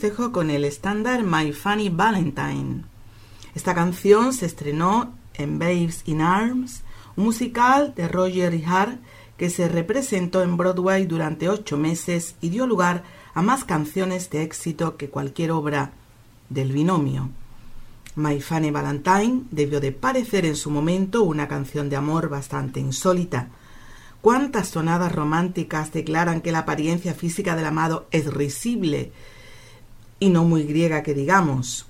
Dejo con el estándar My Funny Valentine. Esta canción se estrenó en Babes in Arms, un musical de Roger Hart que se representó en Broadway durante ocho meses y dio lugar a más canciones de éxito que cualquier obra del binomio. My Funny Valentine debió de parecer en su momento una canción de amor bastante insólita. ¿Cuántas tonadas románticas declaran que la apariencia física del amado es risible y no muy griega que digamos?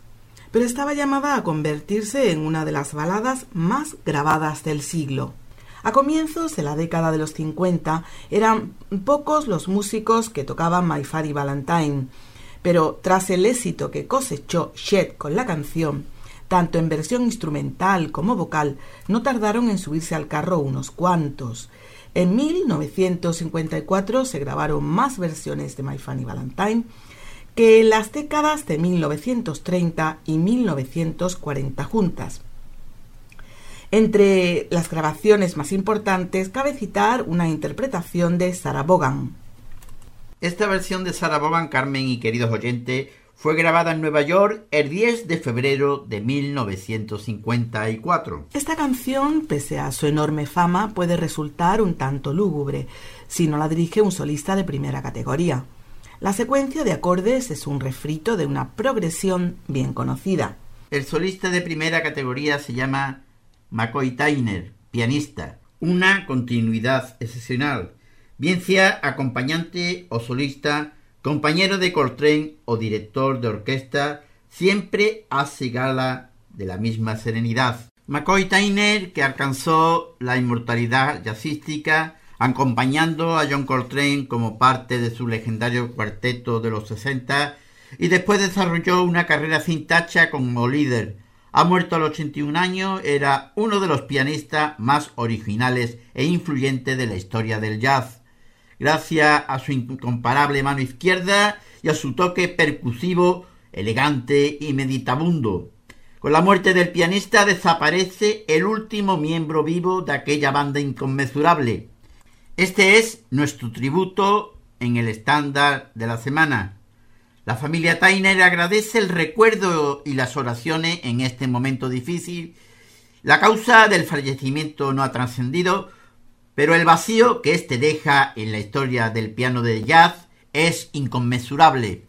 Pero estaba llamada a convertirse en una de las baladas más grabadas del siglo. A comienzos de la década de los 50 eran pocos los músicos que tocaban My Funny Valentine, pero tras el éxito que cosechó Shed con la canción, tanto en versión instrumental como vocal, no tardaron en subirse al carro unos cuantos. En 1954 se grabaron más versiones de My Funny Valentine que en las décadas de 1930 y 1940 juntas. Entre las grabaciones más importantes cabe citar una interpretación de Sarah Vaughan. Esta versión de Sarah Vaughan, Carmen y queridos oyentes, fue grabada en Nueva York el 10 de febrero de 1954. Esta canción, pese a su enorme fama, puede resultar un tanto lúgubre si no la dirige un solista de primera categoría. La secuencia de acordes es un refrito de una progresión bien conocida. El solista de primera categoría se llama McCoy Tyner, pianista, una continuidad excepcional, bien sea acompañante o solista, compañero de Coltrane o director de orquesta, siempre hace gala de la misma serenidad. McCoy Tyner, que alcanzó la inmortalidad jazzística, acompañando a John Coltrane como parte de su legendario cuarteto de los 60, y después desarrolló una carrera sin tacha como líder, ha muerto a los 81 años, era uno de los pianistas más originales e influyentes de la historia del jazz. Gracias a su incomparable mano izquierda y a su toque percusivo, elegante y meditabundo. Con la muerte del pianista desaparece el último miembro vivo de aquella banda inconmensurable. Este es nuestro tributo en el estándar de la semana. La familia Tainer agradece el recuerdo y las oraciones en este momento difícil. La causa del fallecimiento no ha trascendido, pero el vacío que éste deja en la historia del piano de jazz es inconmensurable.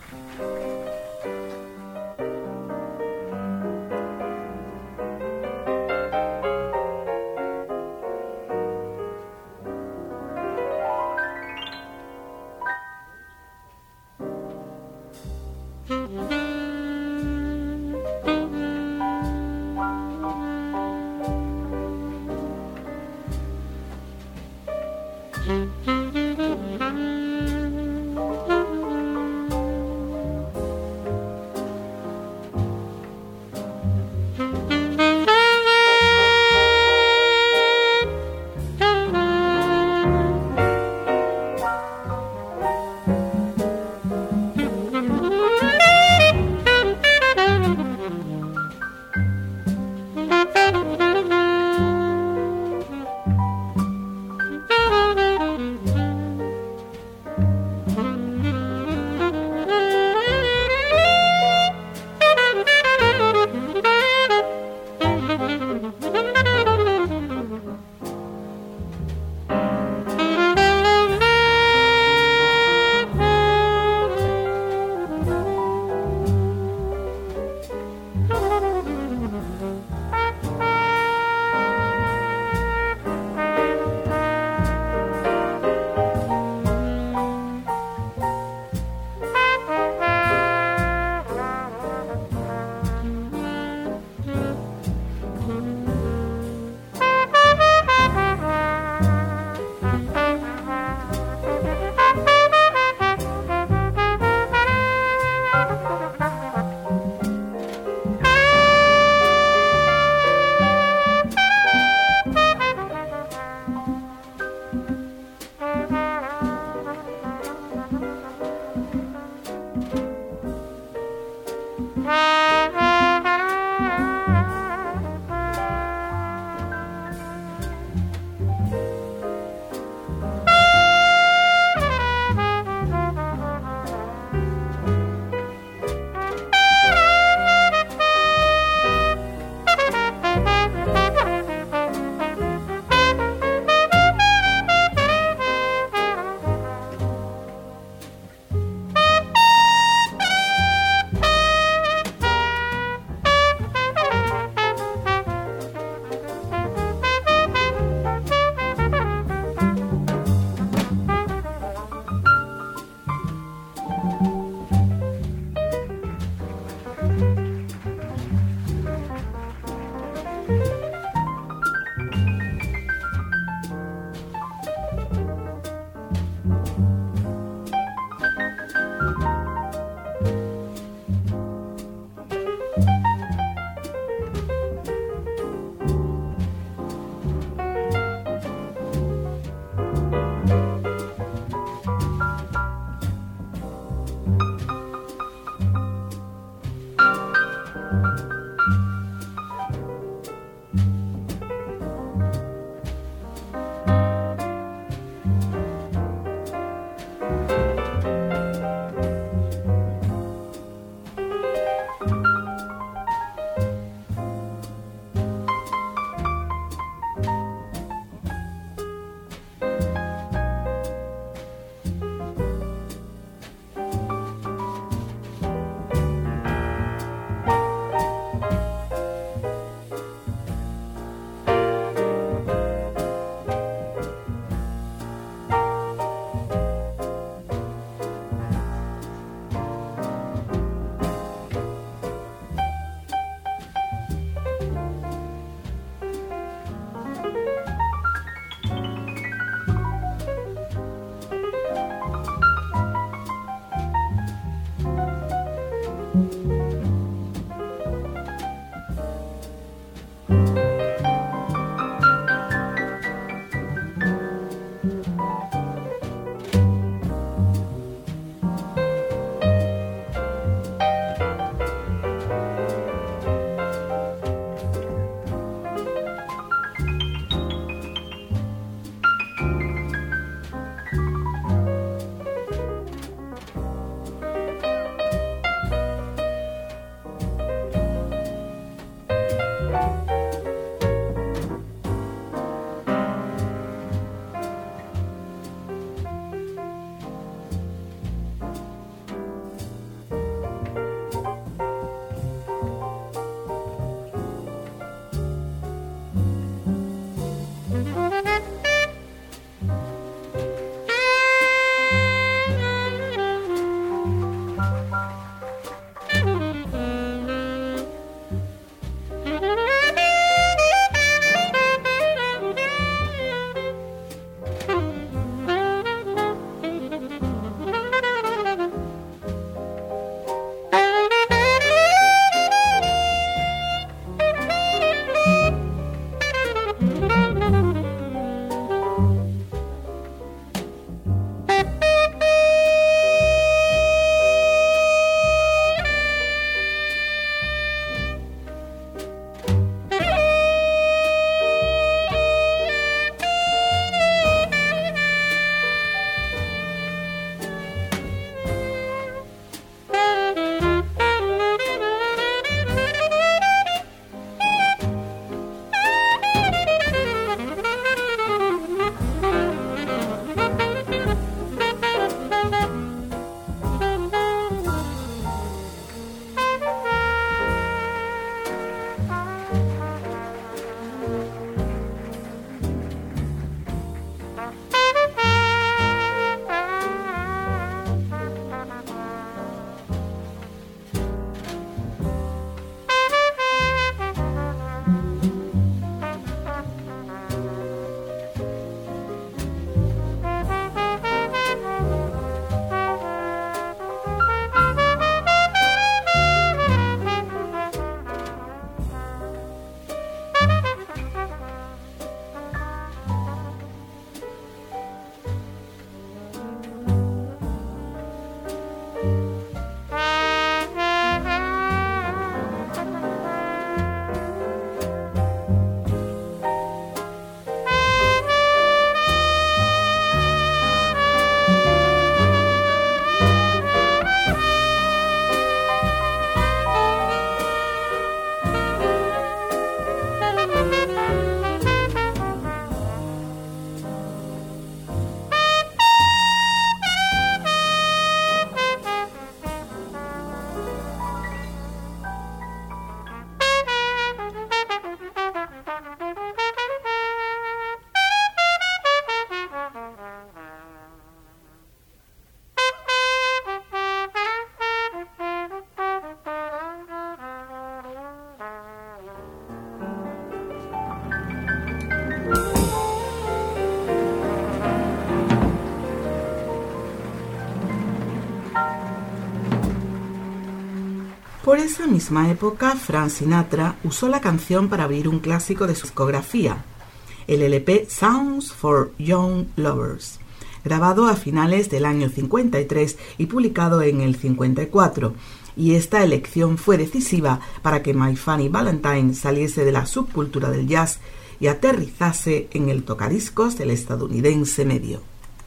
Esa misma época, Frank Sinatra usó la canción para abrir un clásico de su discografía, el LP Sounds for Young Lovers, grabado a finales del año 53 y publicado en el 54, y esta elección fue decisiva para que My Funny Valentine saliese de la subcultura del jazz y aterrizase en el tocadiscos del estadounidense medio.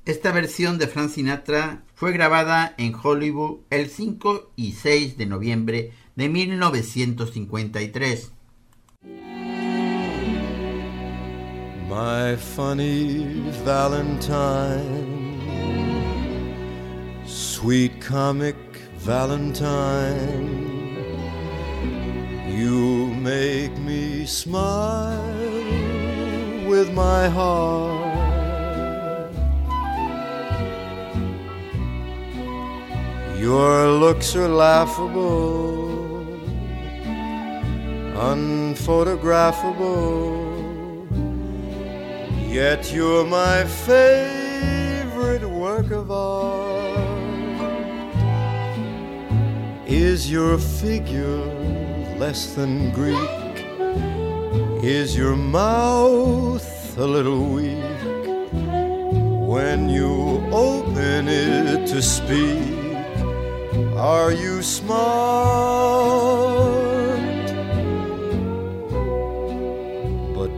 Esta versión de Frank Sinatra fue grabada en Hollywood el 5 y 6 de noviembre de 1953. My funny Valentine, sweet comic Valentine, you make me smile with my heart. Your looks are laughable, unphotographable, yet you're my favorite work of art. Is your figure less than Greek? Is your mouth a little weak when you open it to speak? Are you smart?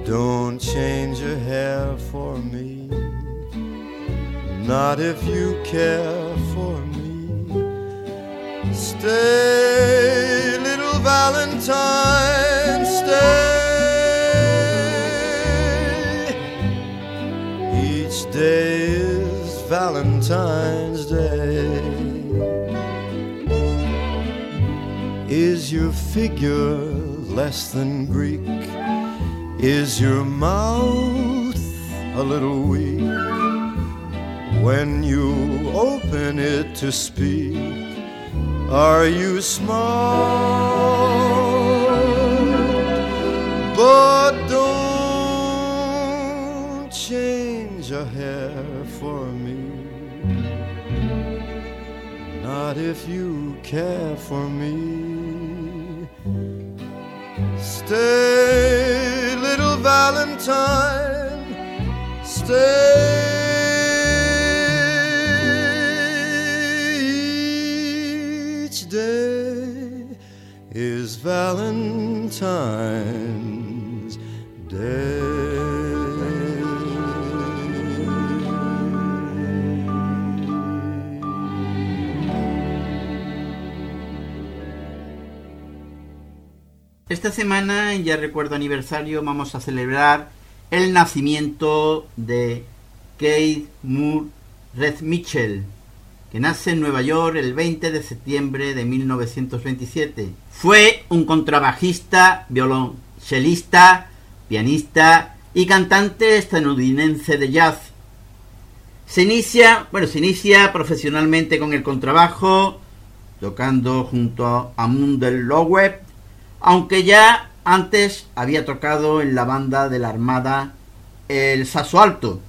Don't change your hair for me. Not if you care for me. Stay, little Valentine, stay. Each day is Valentine's Day. Is your figure less than Greek? Is your mouth a little weak when you open it to speak? Are you smart? But don't change a hair for me. Not if you care for me. Stay, Valentine, stay. Each day is Valentine's Esta semana, ya recuerdo aniversario, vamos a celebrar el nacimiento de Keith Moore Red Mitchell, que nace en Nueva York el 20 de septiembre de 1927. Fue un contrabajista, violonchelista, pianista y cantante estadounidense de jazz. Se inicia, bueno, se inicia profesionalmente con el contrabajo, tocando junto a Mundell Lowe, aunque ya antes había tocado en la banda de la Armada el Saso Alto.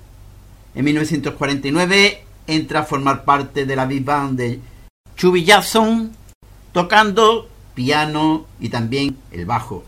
En 1949 entra a formar parte de la big band de Chubby Jackson, tocando piano y también el bajo.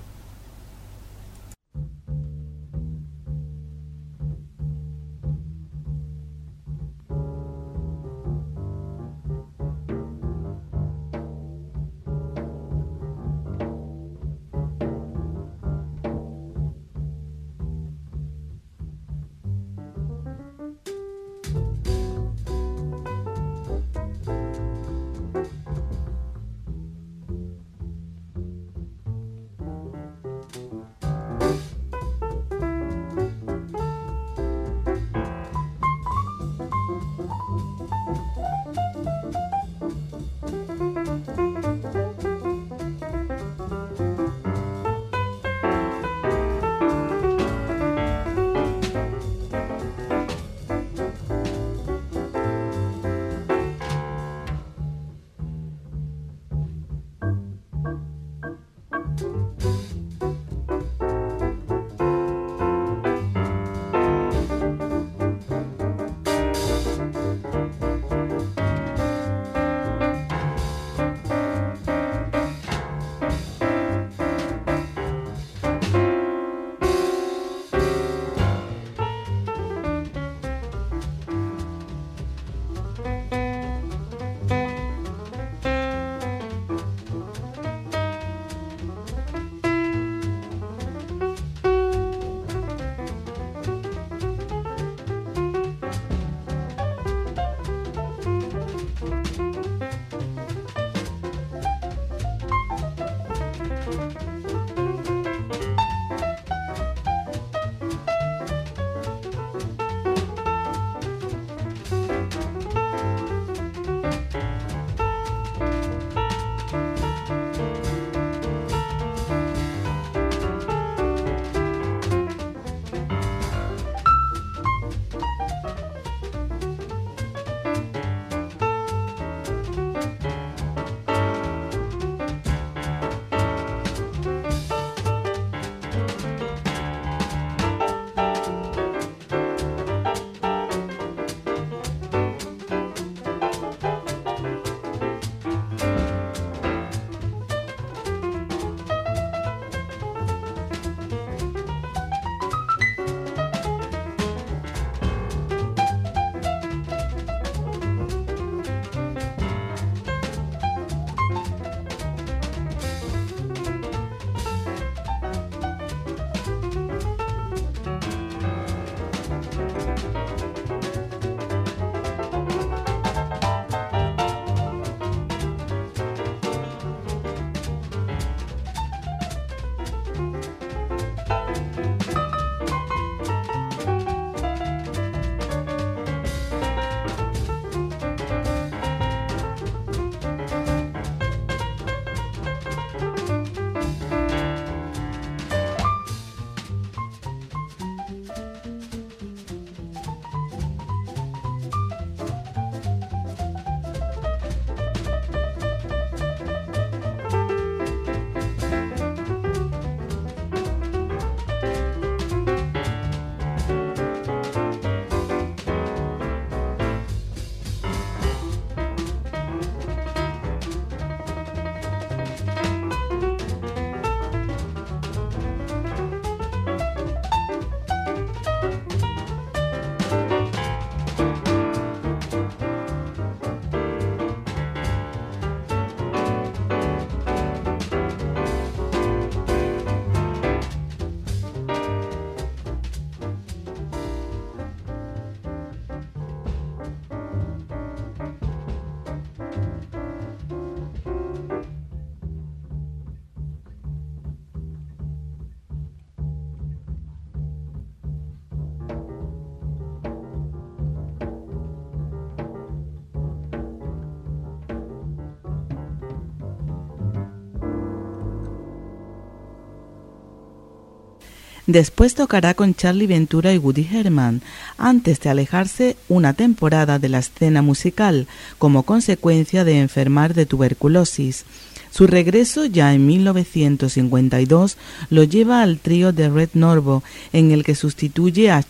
Después tocará con Charlie Ventura y Woody Herman, antes de alejarse una temporada de la escena musical como consecuencia de enfermar de tuberculosis. Su regreso ya en 1952 lo lleva al trío de Red Norvo, en el que sustituye a,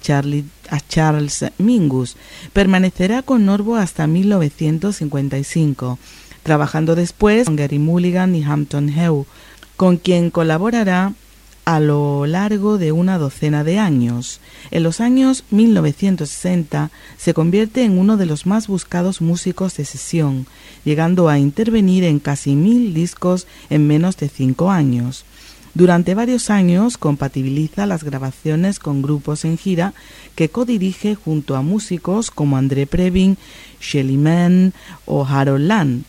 a Charles Mingus. Permanecerá con Norvo hasta 1955, trabajando después con Gary Mulligan y Hampton Heu, con quien colaborará a lo largo de una docena de años. En los años 1960 se convierte en uno de los más buscados músicos de sesión, llegando a intervenir en casi mil discos en menos de cinco años. Durante varios años compatibiliza las grabaciones con grupos en gira que codirige junto a músicos como André Previn, Shelly Mann o Harold Land.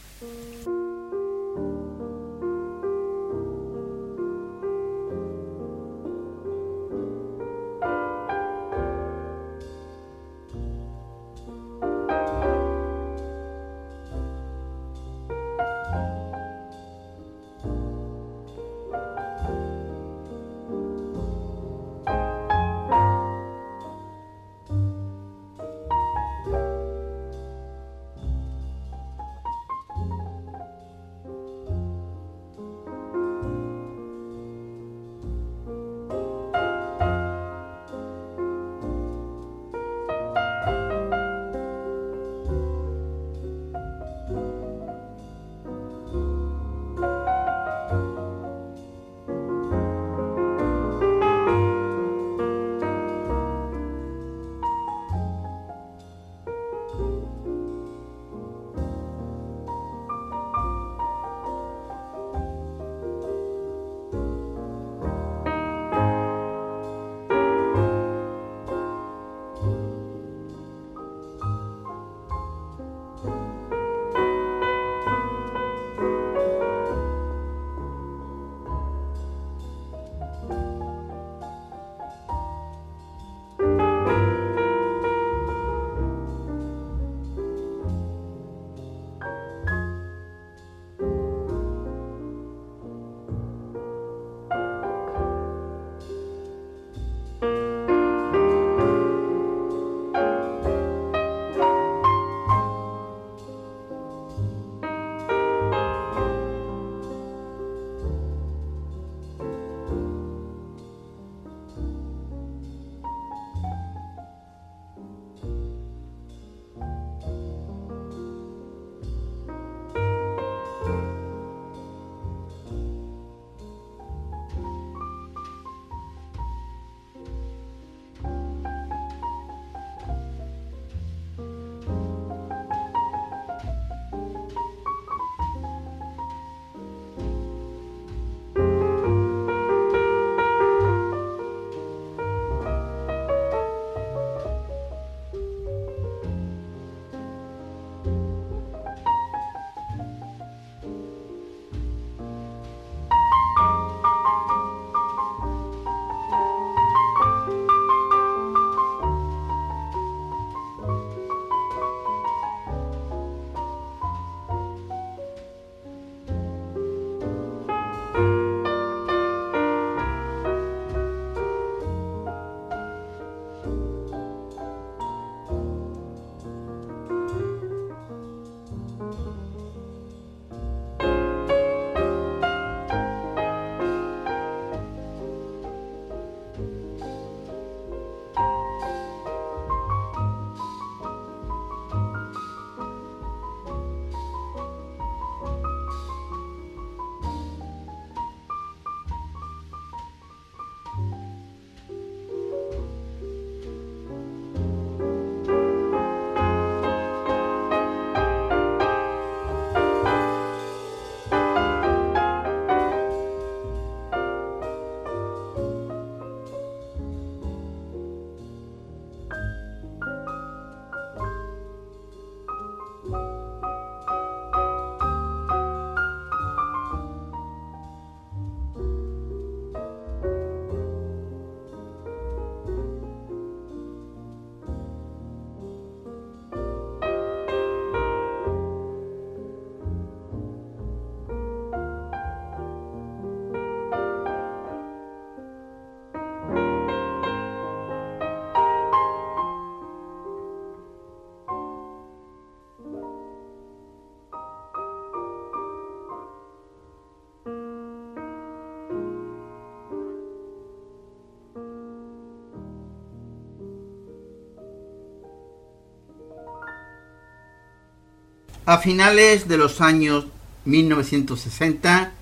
A finales de los años 1960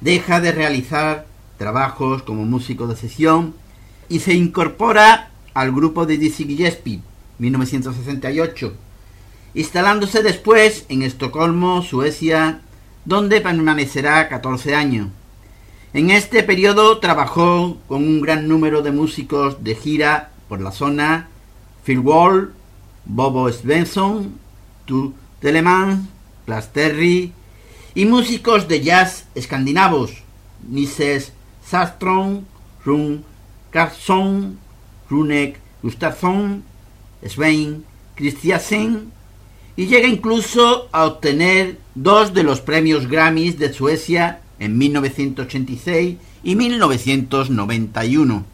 deja de realizar trabajos como músico de sesión y se incorpora al grupo de Dizzy Gillespie, 1968, instalándose después en Estocolmo, Suecia, donde permanecerá 14 años. En este periodo trabajó con un gran número de músicos de gira por la zona, Phil Wall, Bobo Svensson, Telemann, Terry y músicos de jazz escandinavos, Nises Sastron, Run Carlsson, Runek Gustafsson, Svein Christiansen y llega incluso a obtener dos de los premios Grammys de Suecia en 1986 y 1991.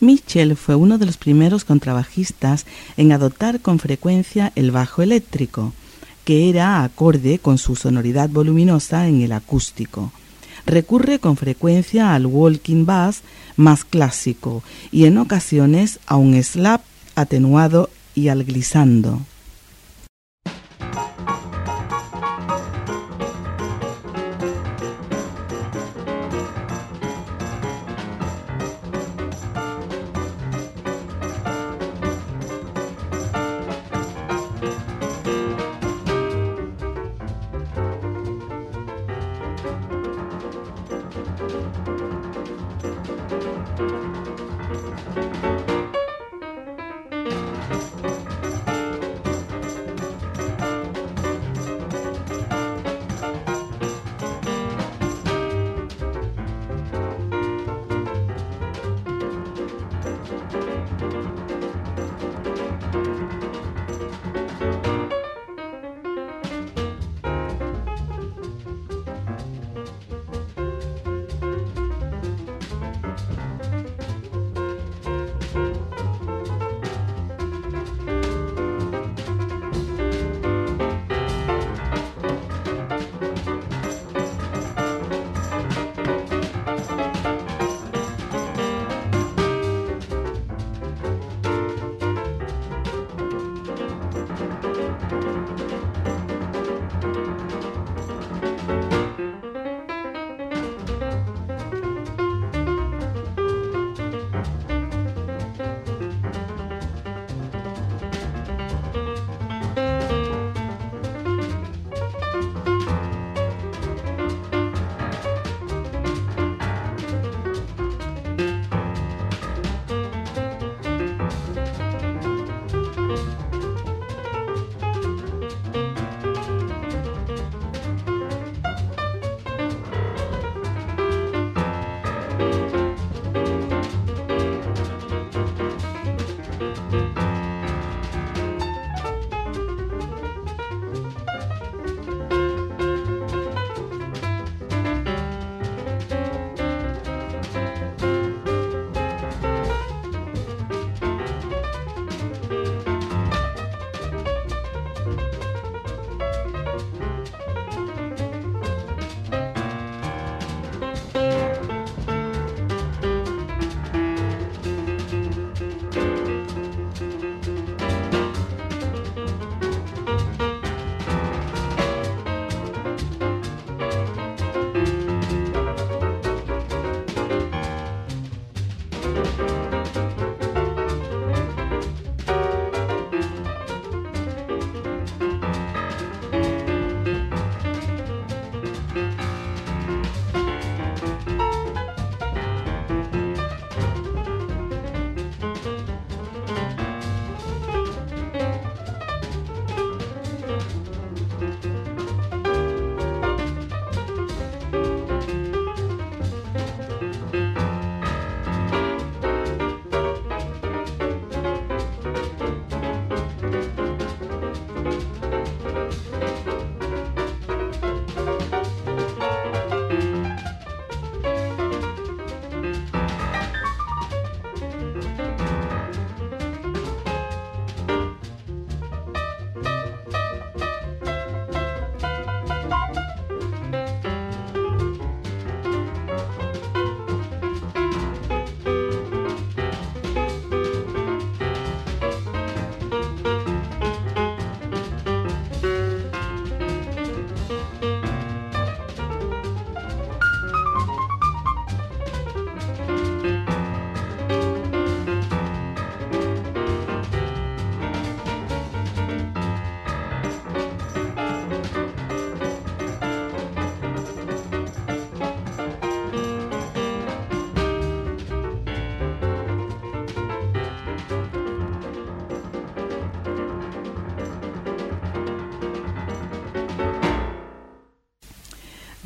Mitchell fue uno de los primeros contrabajistas en adoptar con frecuencia el bajo eléctrico, que era acorde con su sonoridad voluminosa en el acústico. Recurre con frecuencia al walking bass más clásico y en ocasiones a un slap atenuado y al glissando.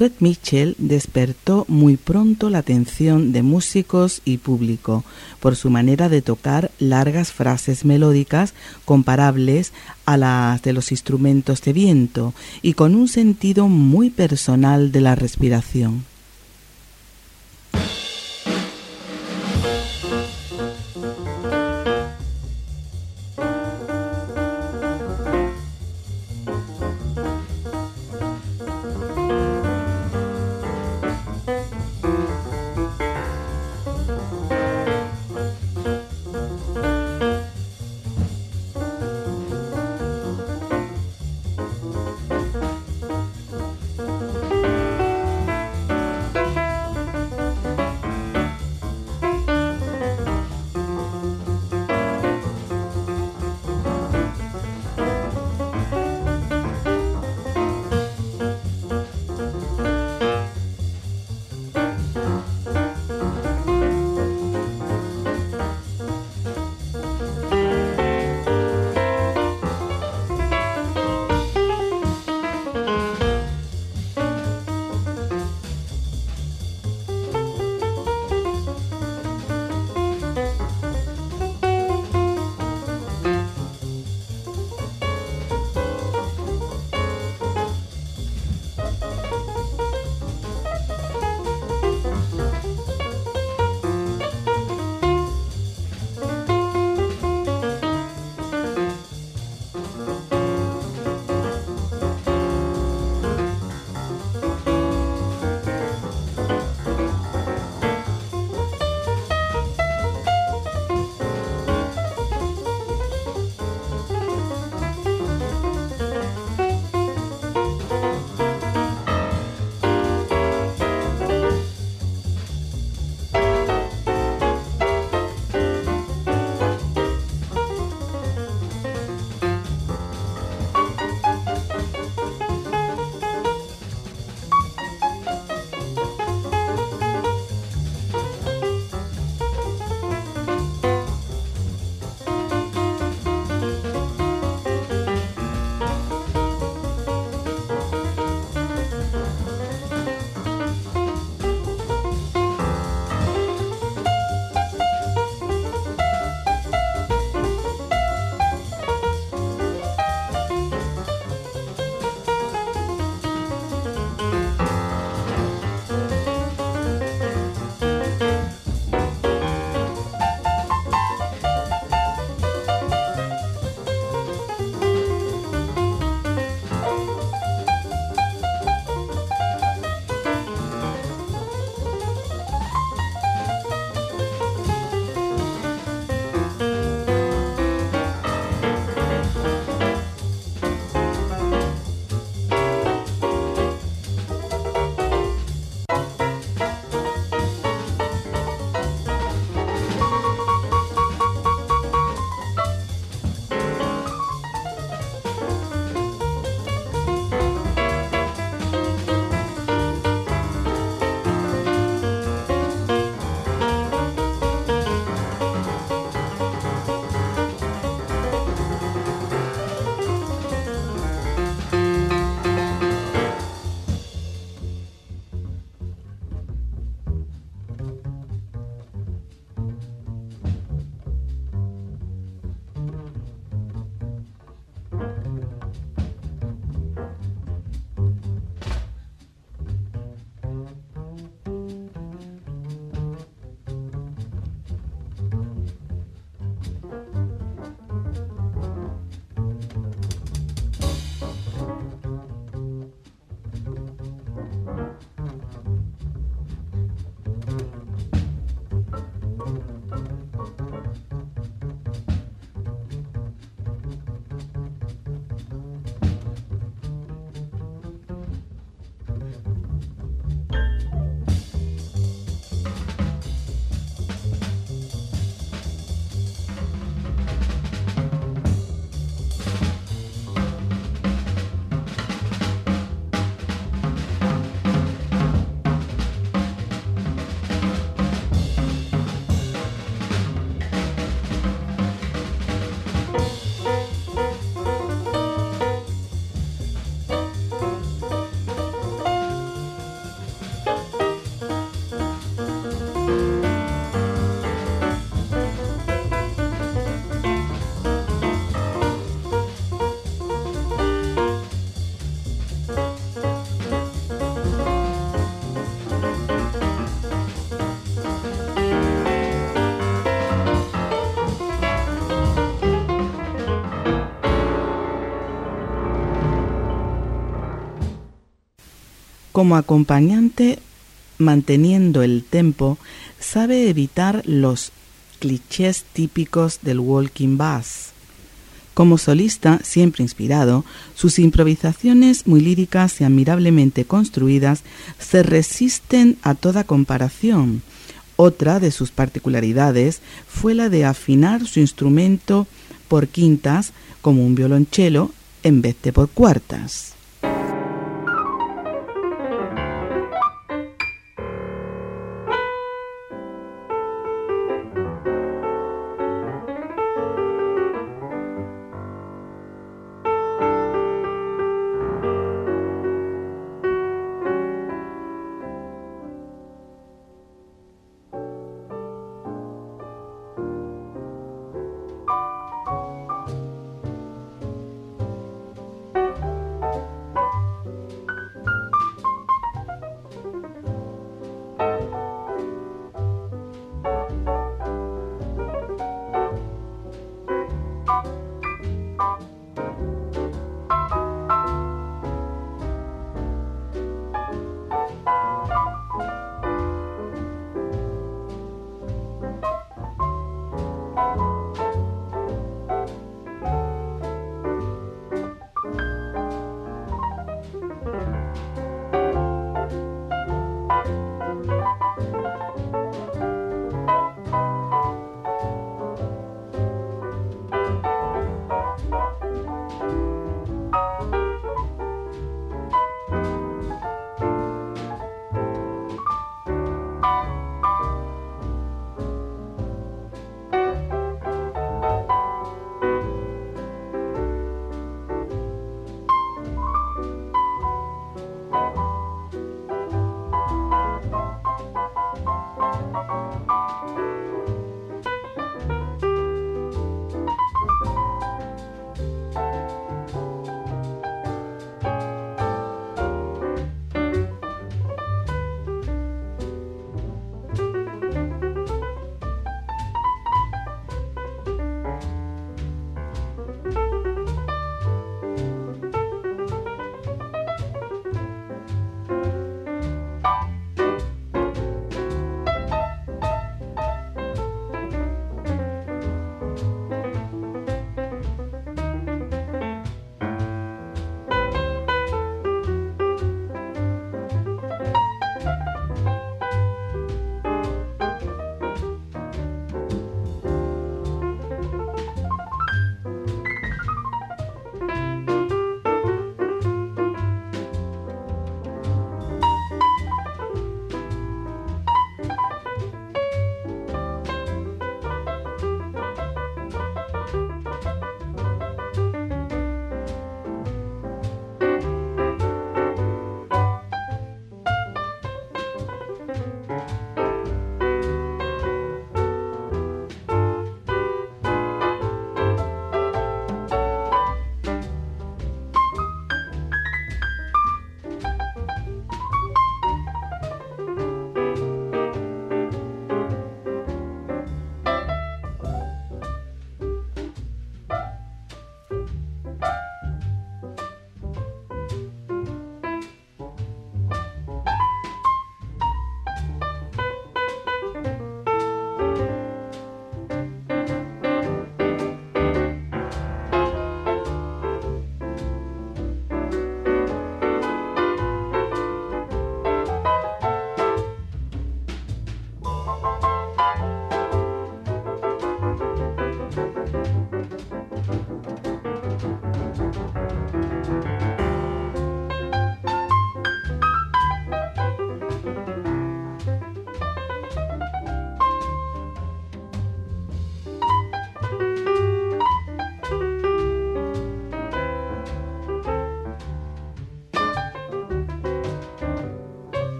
Red Mitchell despertó muy pronto la atención de músicos y público por su manera de tocar largas frases melódicas comparables a las de los instrumentos de viento y con un sentido muy personal de la respiración. Como acompañante manteniendo el tempo, sabe evitar los clichés típicos del walking bass. Como solista, siempre inspirado, sus improvisaciones muy líricas y admirablemente construidas se resisten a toda comparación. Otra de sus particularidades fue la de afinar su instrumento por quintas como un violonchelo en vez de por cuartas.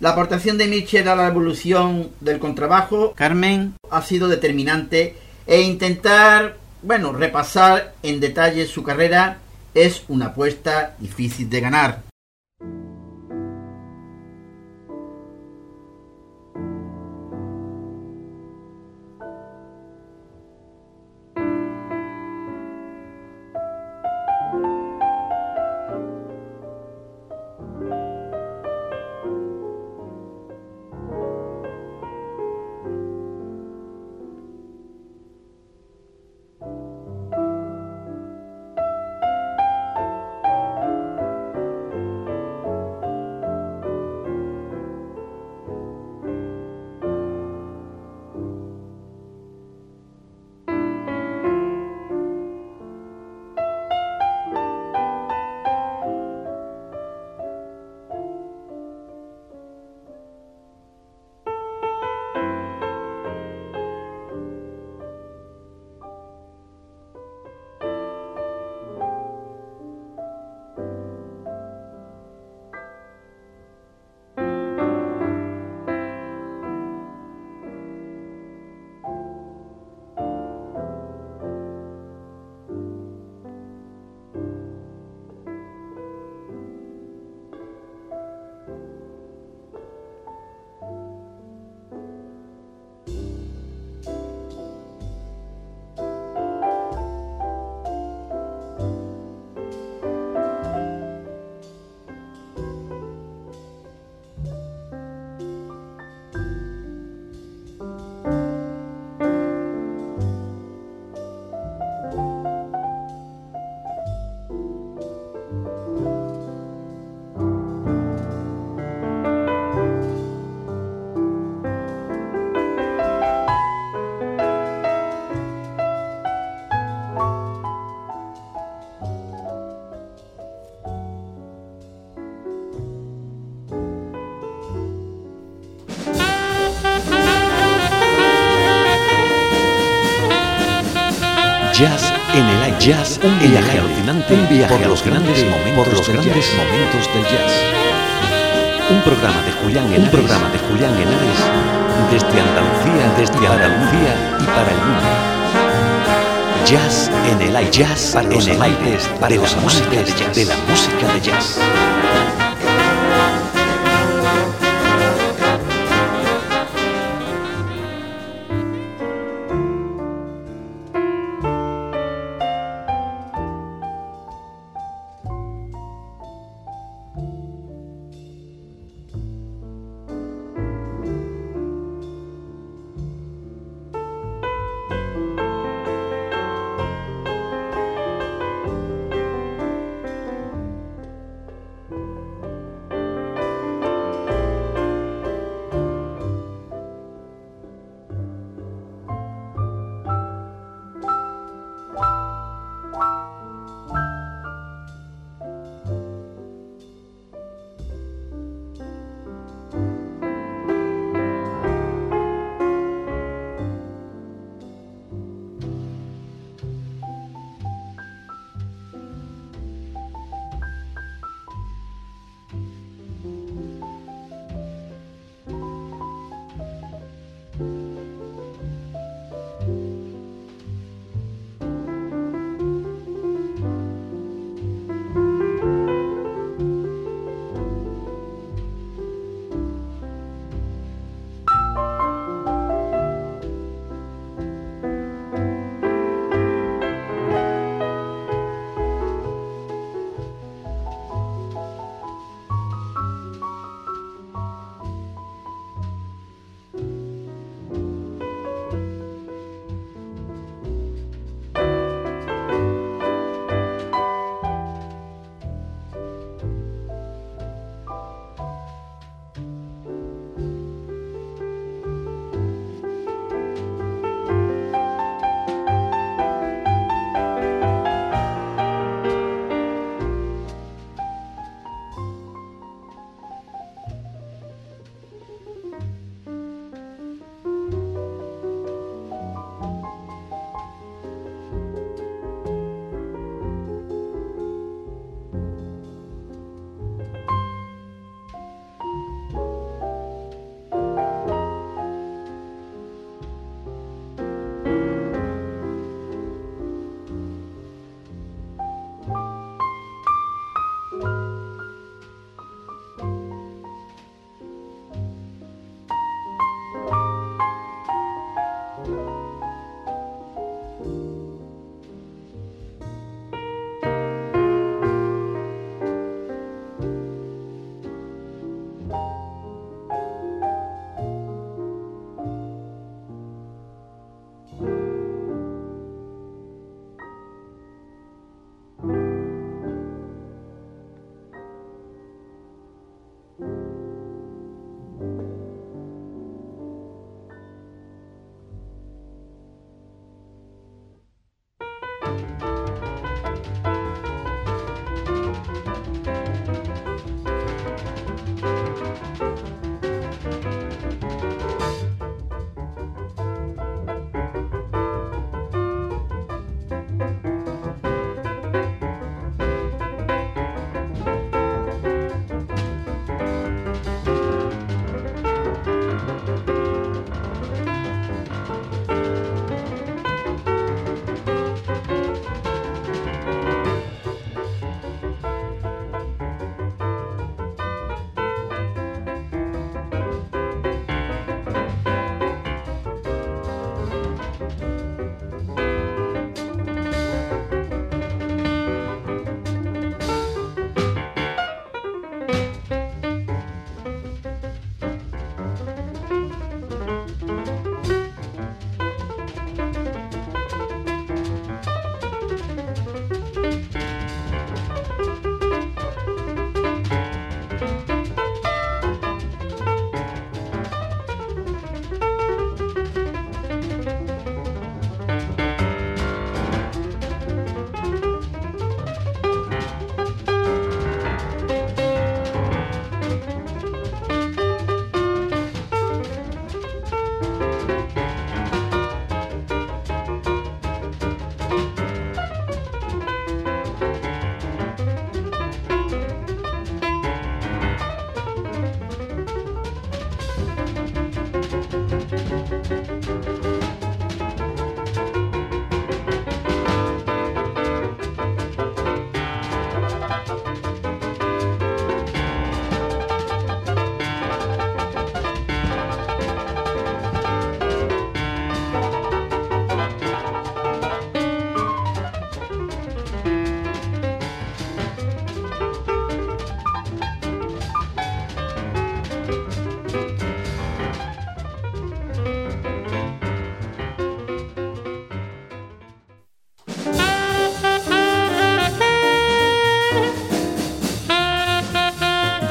La aportación de Mitchell a la evolución del contrabajo, Carmen, ha sido determinante e intentar, bueno, repasar en detalle su carrera es una apuesta difícil de ganar. Jazz, un viaje alucinante, un viaje por los grandes momentos, por los grandes jazz. momentos del jazz. Un programa de Julián Henares, un programa de Julián Henares desde Andalucía, desde Andalucía y para el mundo. Jazz en el aire, jazz para en el aire para de jazz, de la música de jazz.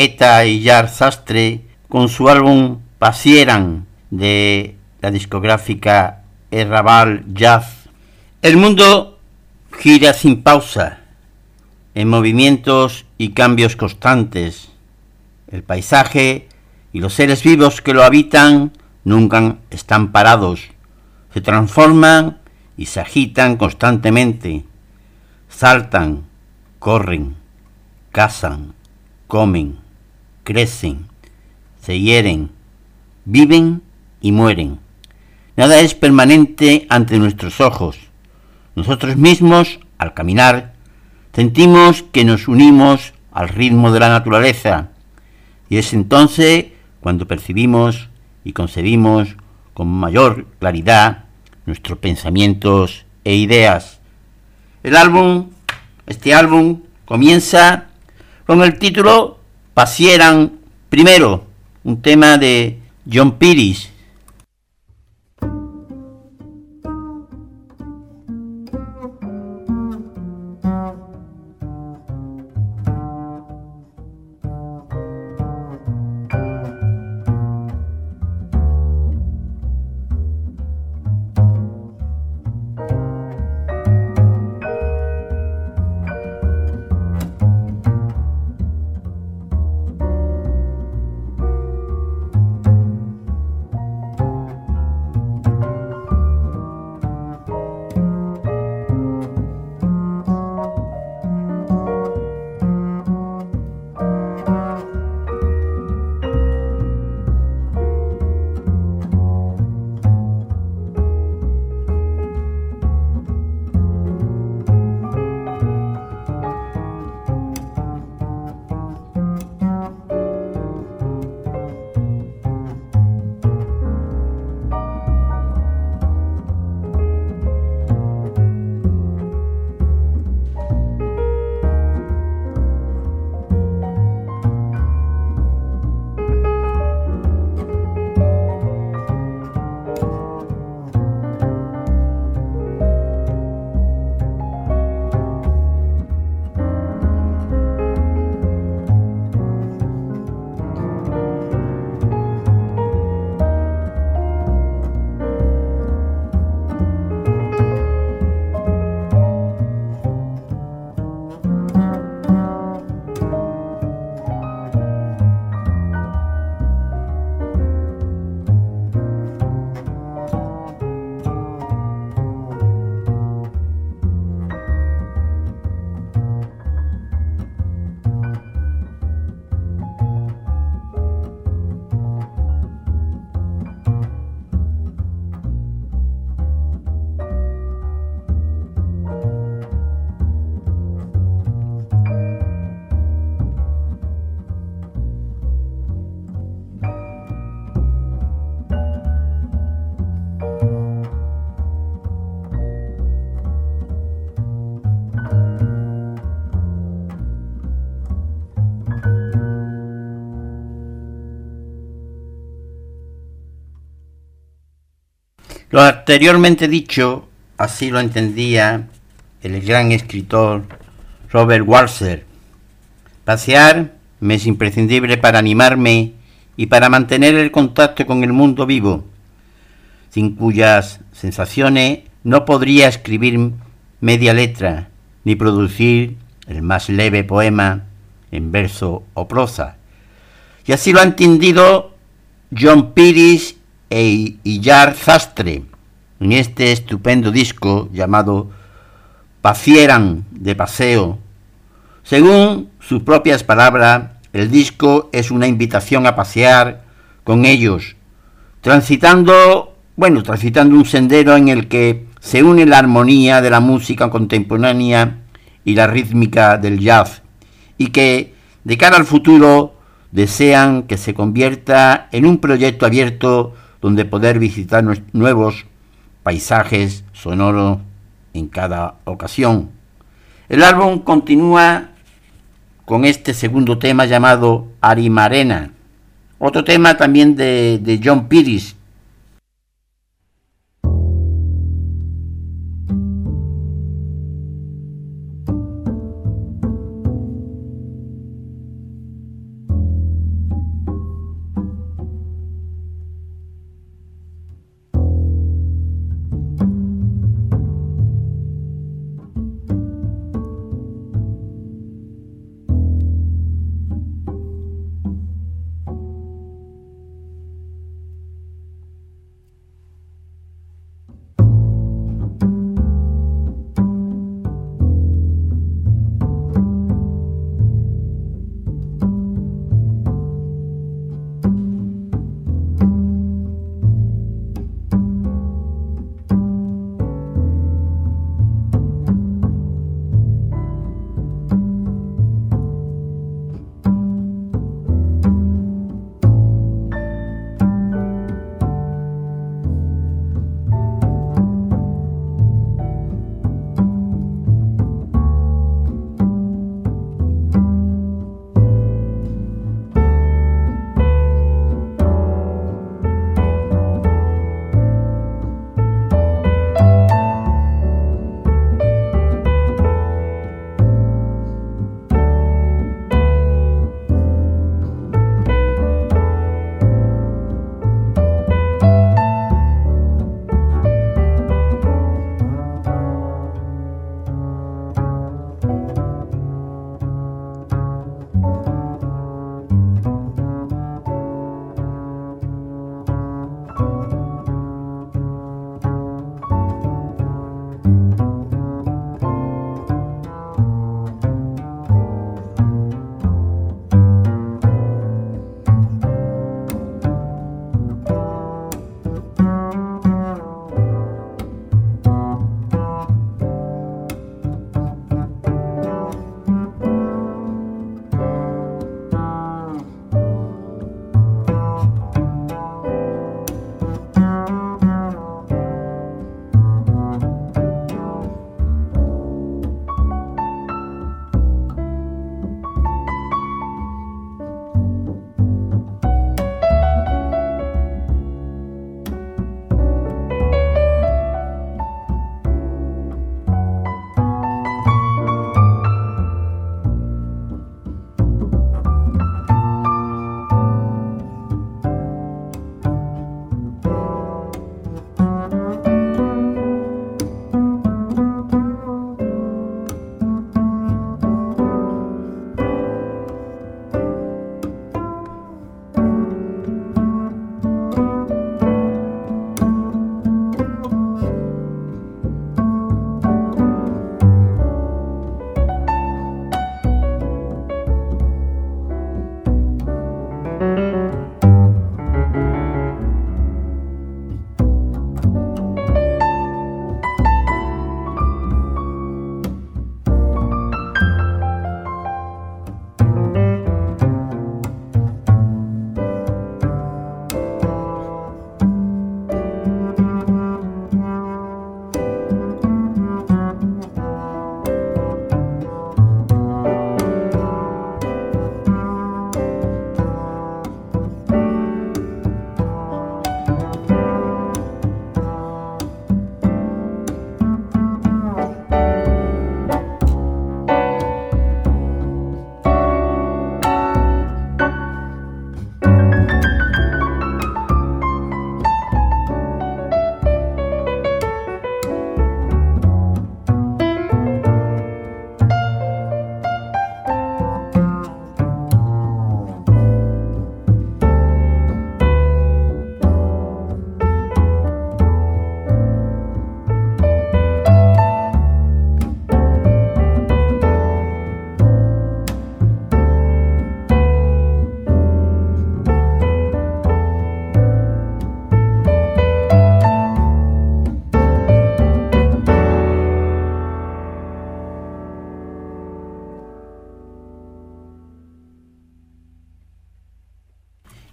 Eta y Yar Sastre con su álbum Pasieran de la discográfica Errabal Jazz. El mundo gira sin pausa, en movimientos y cambios constantes. El paisaje y los seres vivos que lo habitan nunca están parados, se transforman y se agitan constantemente, saltan, corren, cazan, comen crecen, se hieren, viven y mueren. Nada es permanente ante nuestros ojos. Nosotros mismos, al caminar, sentimos que nos unimos al ritmo de la naturaleza y es entonces cuando percibimos y concebimos con mayor claridad nuestros pensamientos e ideas. El álbum, este álbum, comienza con el título pasieran primero un tema de John Piris anteriormente dicho, así lo entendía el gran escritor Robert Walser. Pasear me es imprescindible para animarme y para mantener el contacto con el mundo vivo, sin cuyas sensaciones no podría escribir media letra ni producir el más leve poema en verso o prosa. Y así lo ha entendido John Piris e Iyar Zastre en este estupendo disco llamado Pacieran de Paseo. Según sus propias palabras, el disco es una invitación a pasear con ellos, transitando, bueno, transitando un sendero en el que se une la armonía de la música contemporánea y la rítmica del jazz, y que, de cara al futuro, desean que se convierta en un proyecto abierto donde poder visitar nuevos paisajes sonoros en cada ocasión. El álbum continúa con este segundo tema llamado Arimarena, otro tema también de, de John Piris,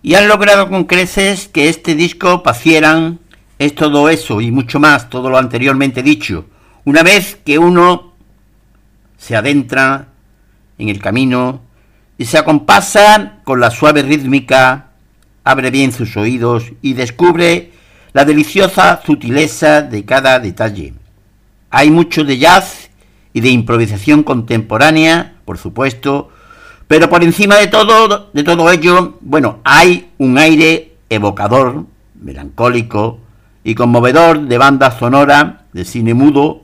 y han logrado con creces que este disco pasieran es todo eso y mucho más, todo lo anteriormente dicho. Una vez que uno se adentra en el camino y se acompasa con la suave rítmica, abre bien sus oídos y descubre la deliciosa sutileza de cada detalle. Hay mucho de jazz y de improvisación contemporánea, por supuesto, pero por encima de todo, de todo ello, bueno, hay un aire evocador, melancólico y conmovedor de banda sonora, de cine mudo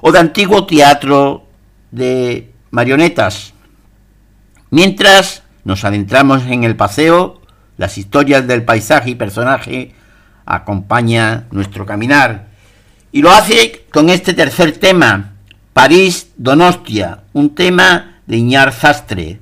o de antiguo teatro de marionetas. Mientras nos adentramos en el paseo, las historias del paisaje y personaje acompañan nuestro caminar. Y lo hace con este tercer tema, París Donostia, un tema de Iñar Zastre,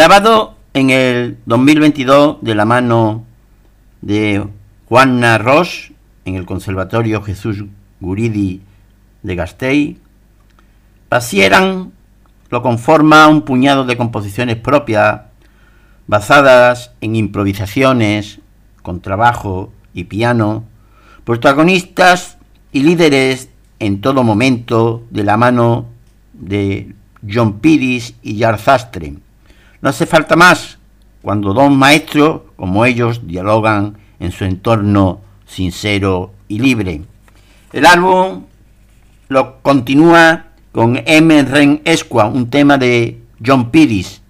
Grabado en el 2022 de la mano de Juana Ross en el Conservatorio Jesús Guridi de Gasteiz, Pasieran lo conforma un puñado de composiciones propias basadas en improvisaciones, con trabajo y piano, protagonistas y líderes en todo momento de la mano de John Piris y Jar Zastre. No hace falta más cuando dos maestros como ellos dialogan en su entorno sincero y libre. El álbum lo continúa con M. Ren Esqua, un tema de John Piris,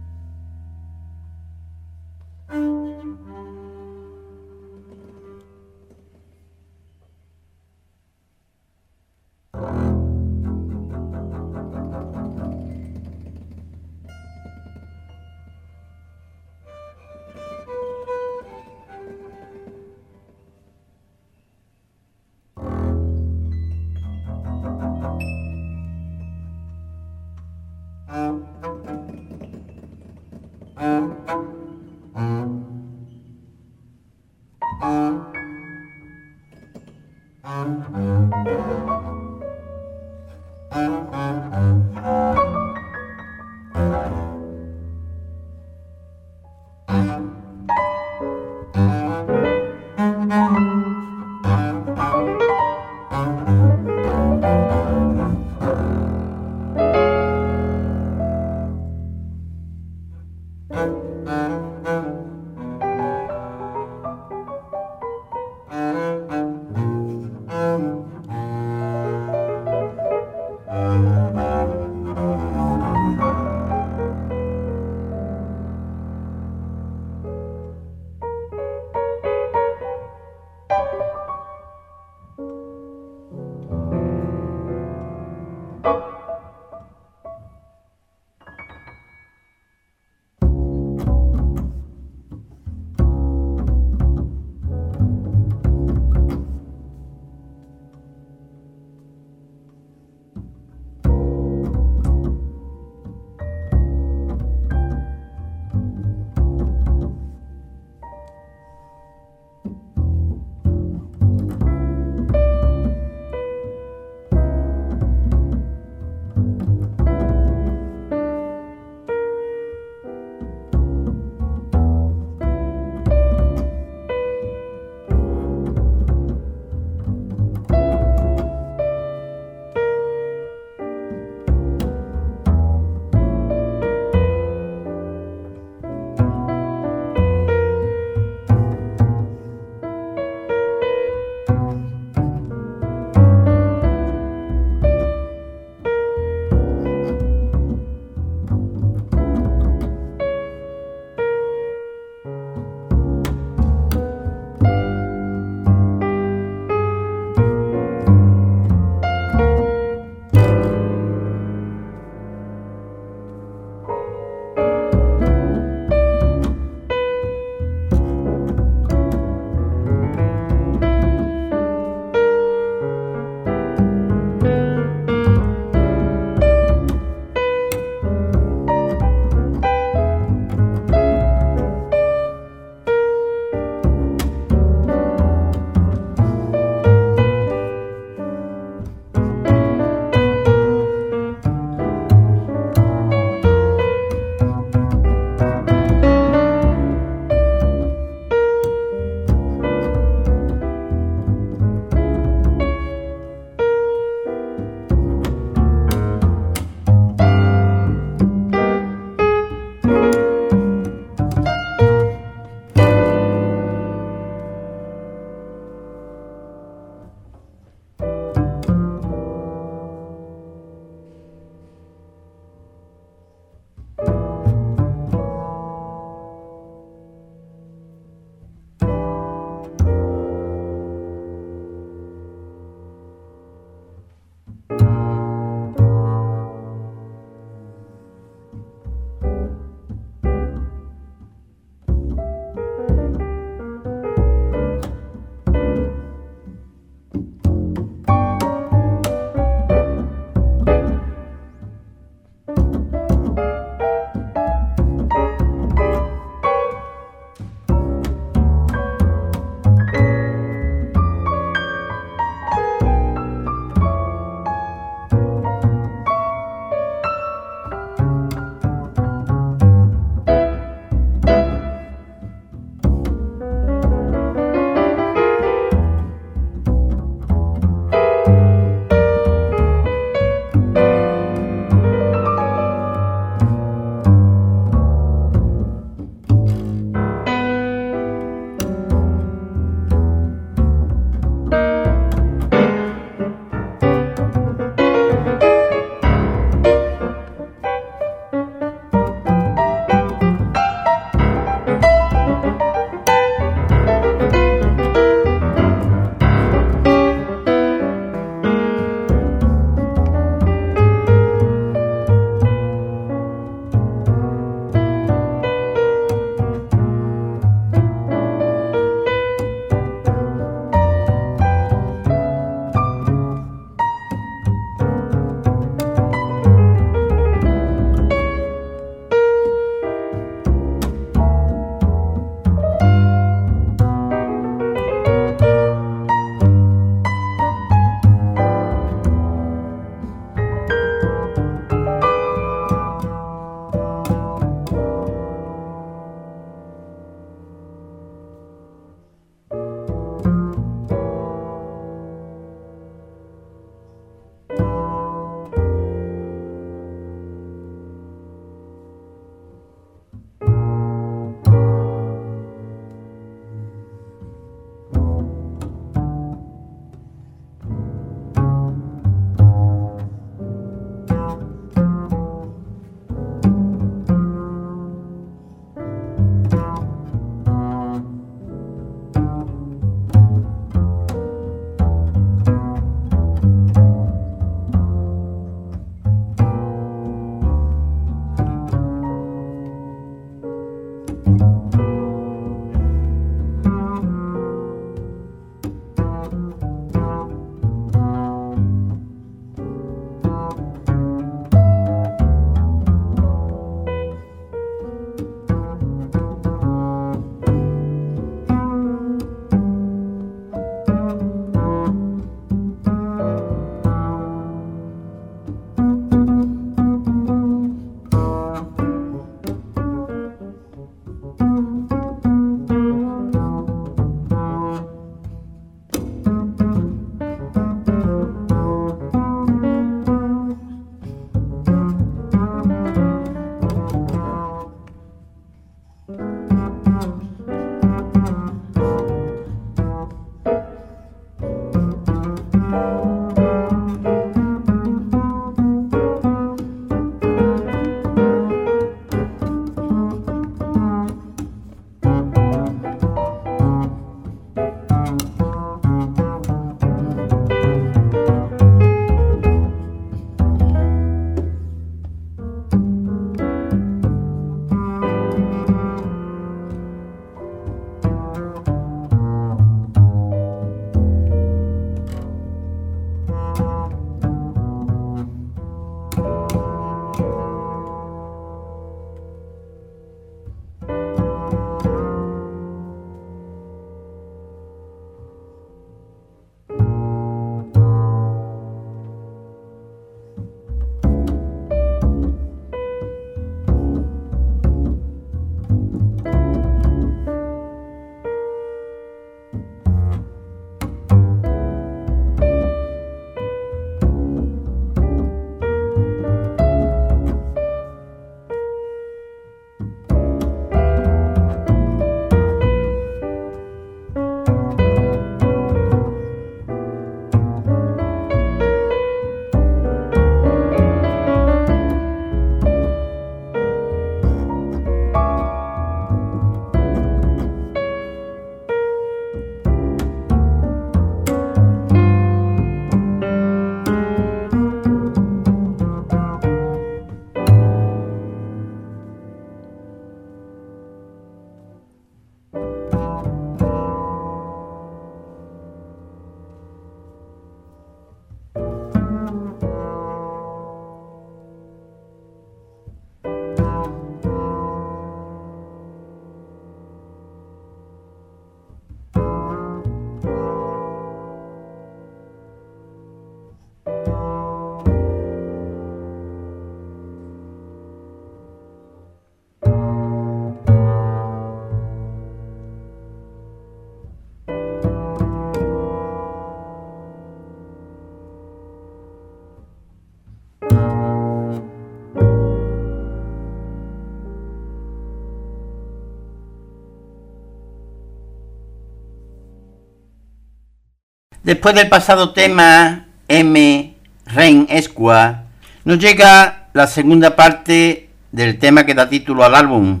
Después del pasado tema M, Rein Esqua, nos llega la segunda parte del tema que da título al álbum,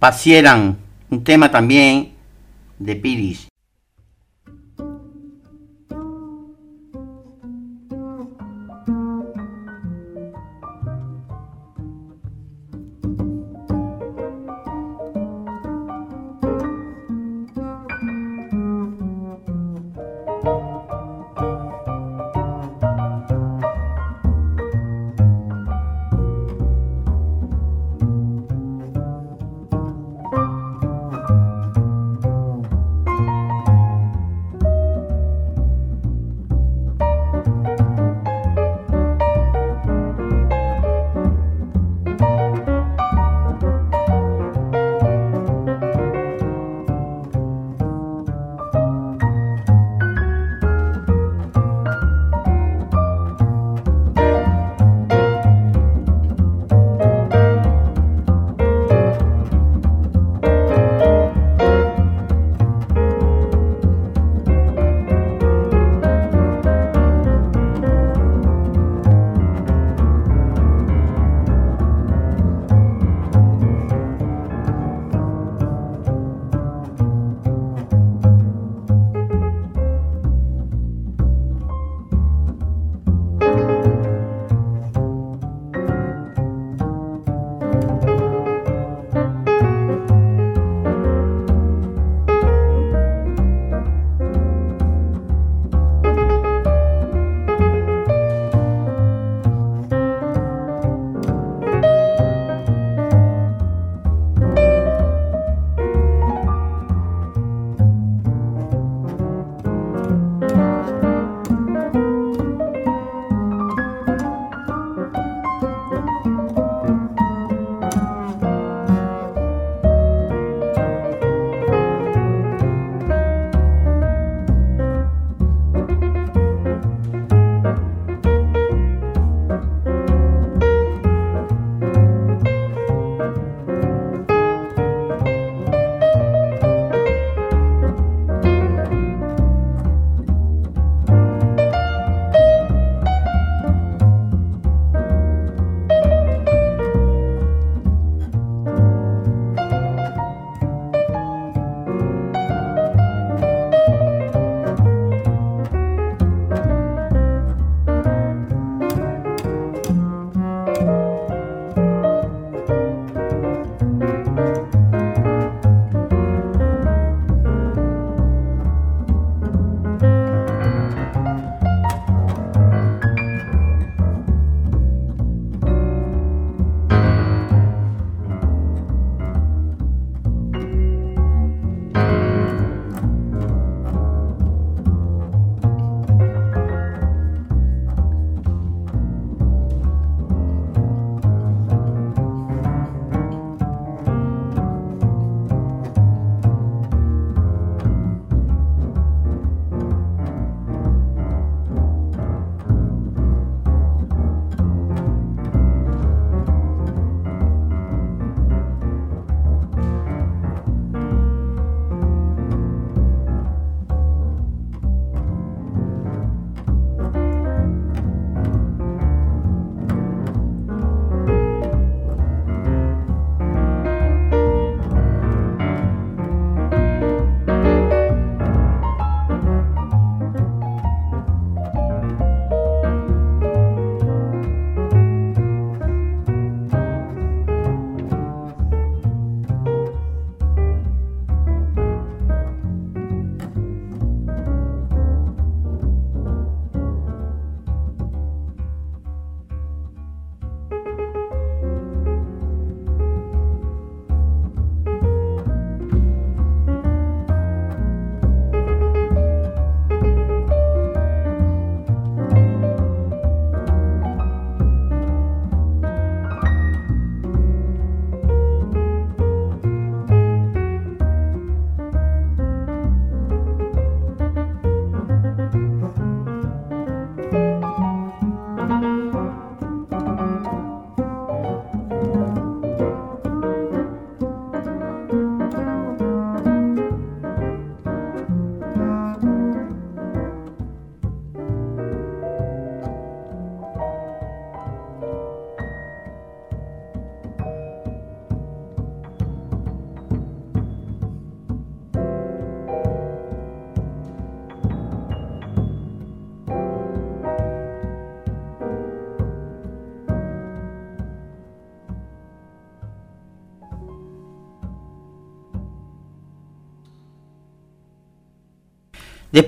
Pasieran, un tema también de Piris.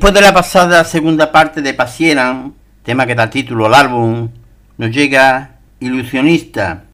Después de la pasada segunda parte de Pasieran, tema que da título al álbum, nos llega Ilusionista,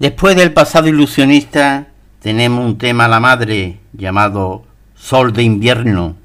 Después del pasado ilusionista, tenemos un tema a la madre llamado Sol de invierno.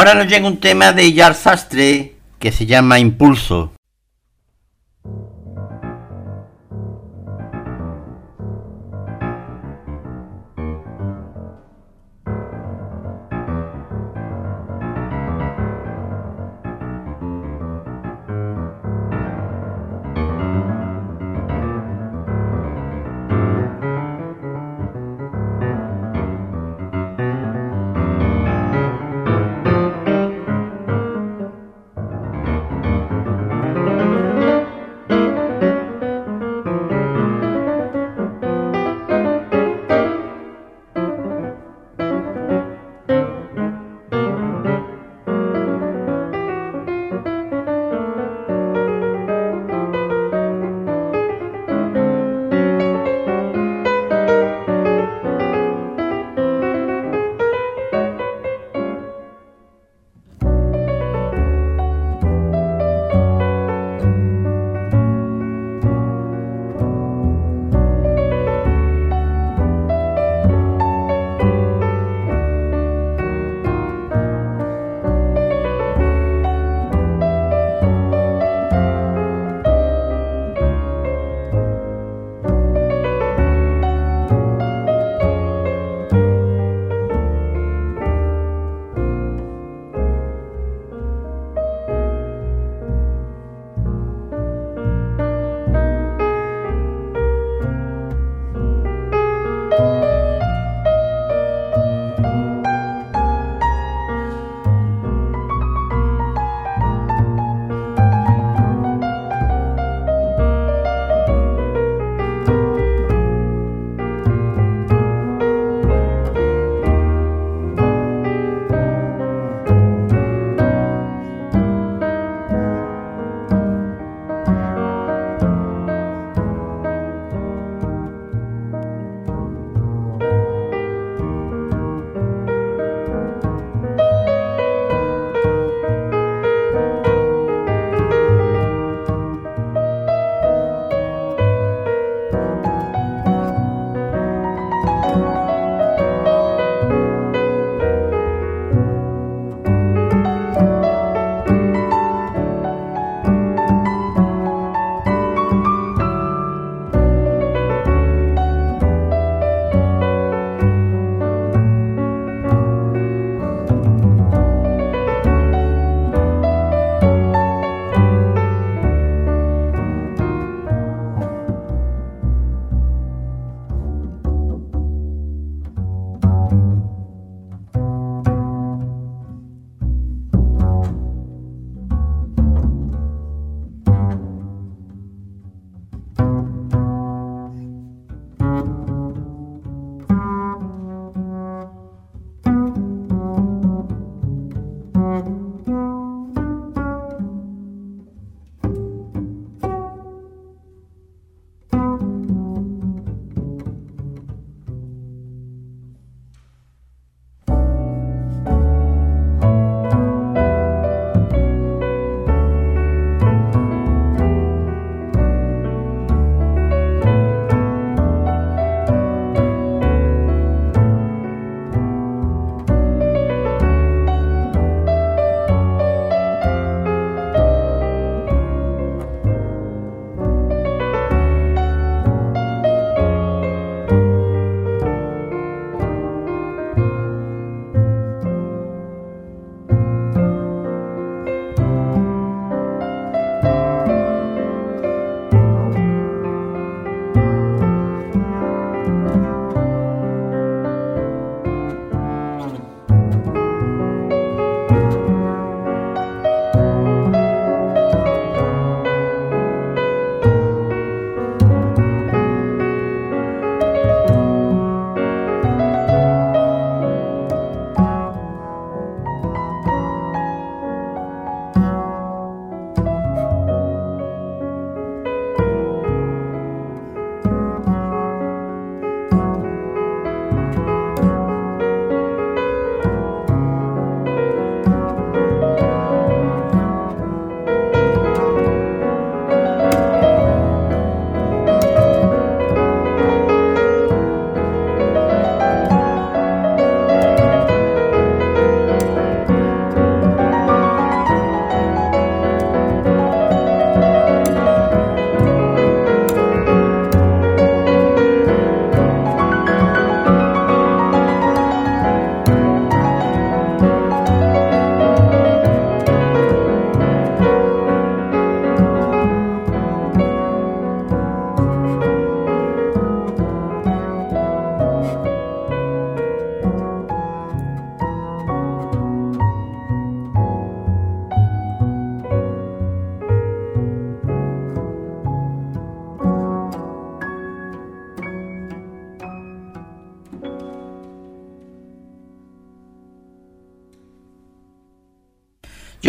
Ahora nos llega un tema de Yar Sastre que se llama Impulso.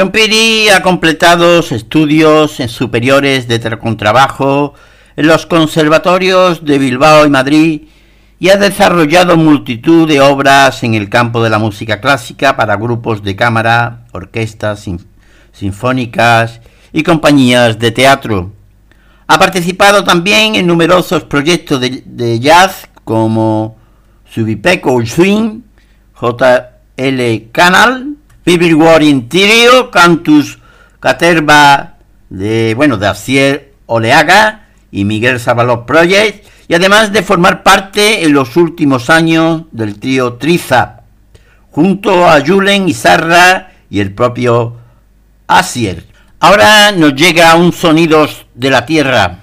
Piri ha completado estudios superiores de contrabajo en los conservatorios de Bilbao y Madrid y ha desarrollado multitud de obras en el campo de la música clásica para grupos de cámara, orquestas sinfónicas y compañías de teatro. Ha participado también en numerosos proyectos de, jazz como Subipeco Swing, JL Canal, Bibi War Interior, Cantus Caterva de, bueno, de Acier Oleaga y Miguel Sabalot Project, y además de formar parte en los últimos años del trío Triza, junto a Julen Izarra y el propio Asier. Ahora nos llega un sonidos de la tierra.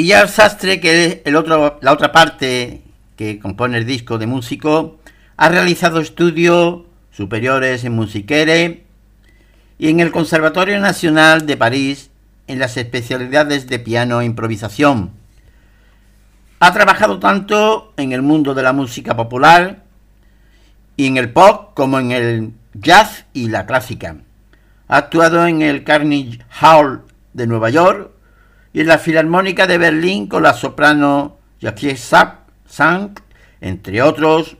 Y ya Sastre, que es el otro, la otra parte que compone el disco de músico, ha realizado estudios superiores en musiquere y en el Conservatorio Nacional de París en las especialidades de piano e improvisación. Ha trabajado tanto en el mundo de la música popular y en el pop como en el jazz y la clásica. Ha actuado en el Carnegie Hall de Nueva York y en la Filarmónica de Berlín con la soprano Jackie Sang, entre otros,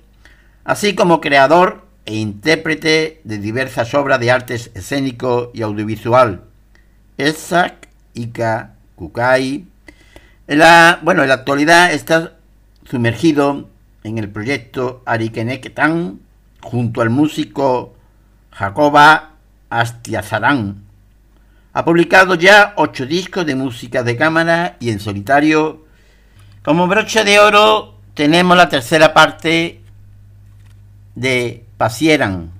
así como creador e intérprete de diversas obras de artes escénico y audiovisual. Esak, Ika, Kukai. En la, bueno, en la actualidad está sumergido en el proyecto Arikeneketan junto al músico Jacoba Astiazarán. Ha publicado ya ocho discos de música de cámara y en solitario. Como broche de oro tenemos la tercera parte de Pasieran.